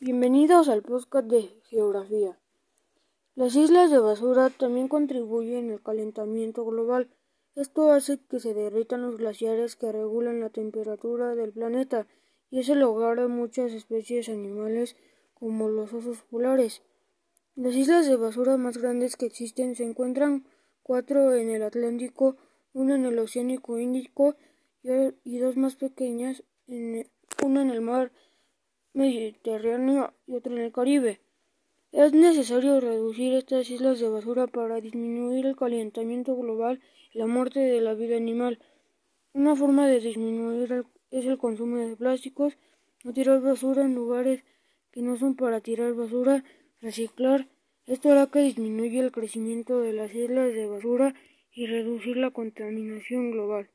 Bienvenidos al podcast de Geografía. Las islas de basura también contribuyen al calentamiento global. Esto hace que se derritan los glaciares que regulan la temperatura del planeta y es el hogar de muchas especies animales como los osos polares. Las islas de basura más grandes que existen se encuentran cuatro en el Atlántico, una en el Oceánico Índico y dos más pequeñas, una en el mar Mediterráneo y otra en el Caribe. Es necesario reducir estas islas de basura para disminuir el calentamiento global y la muerte de la vida animal. Una forma de disminuir es el consumo de plásticos, no tirar basura en lugares que no son para tirar basura, reciclar. Esto hará que disminuya el crecimiento de las islas de basura y reducir la contaminación global.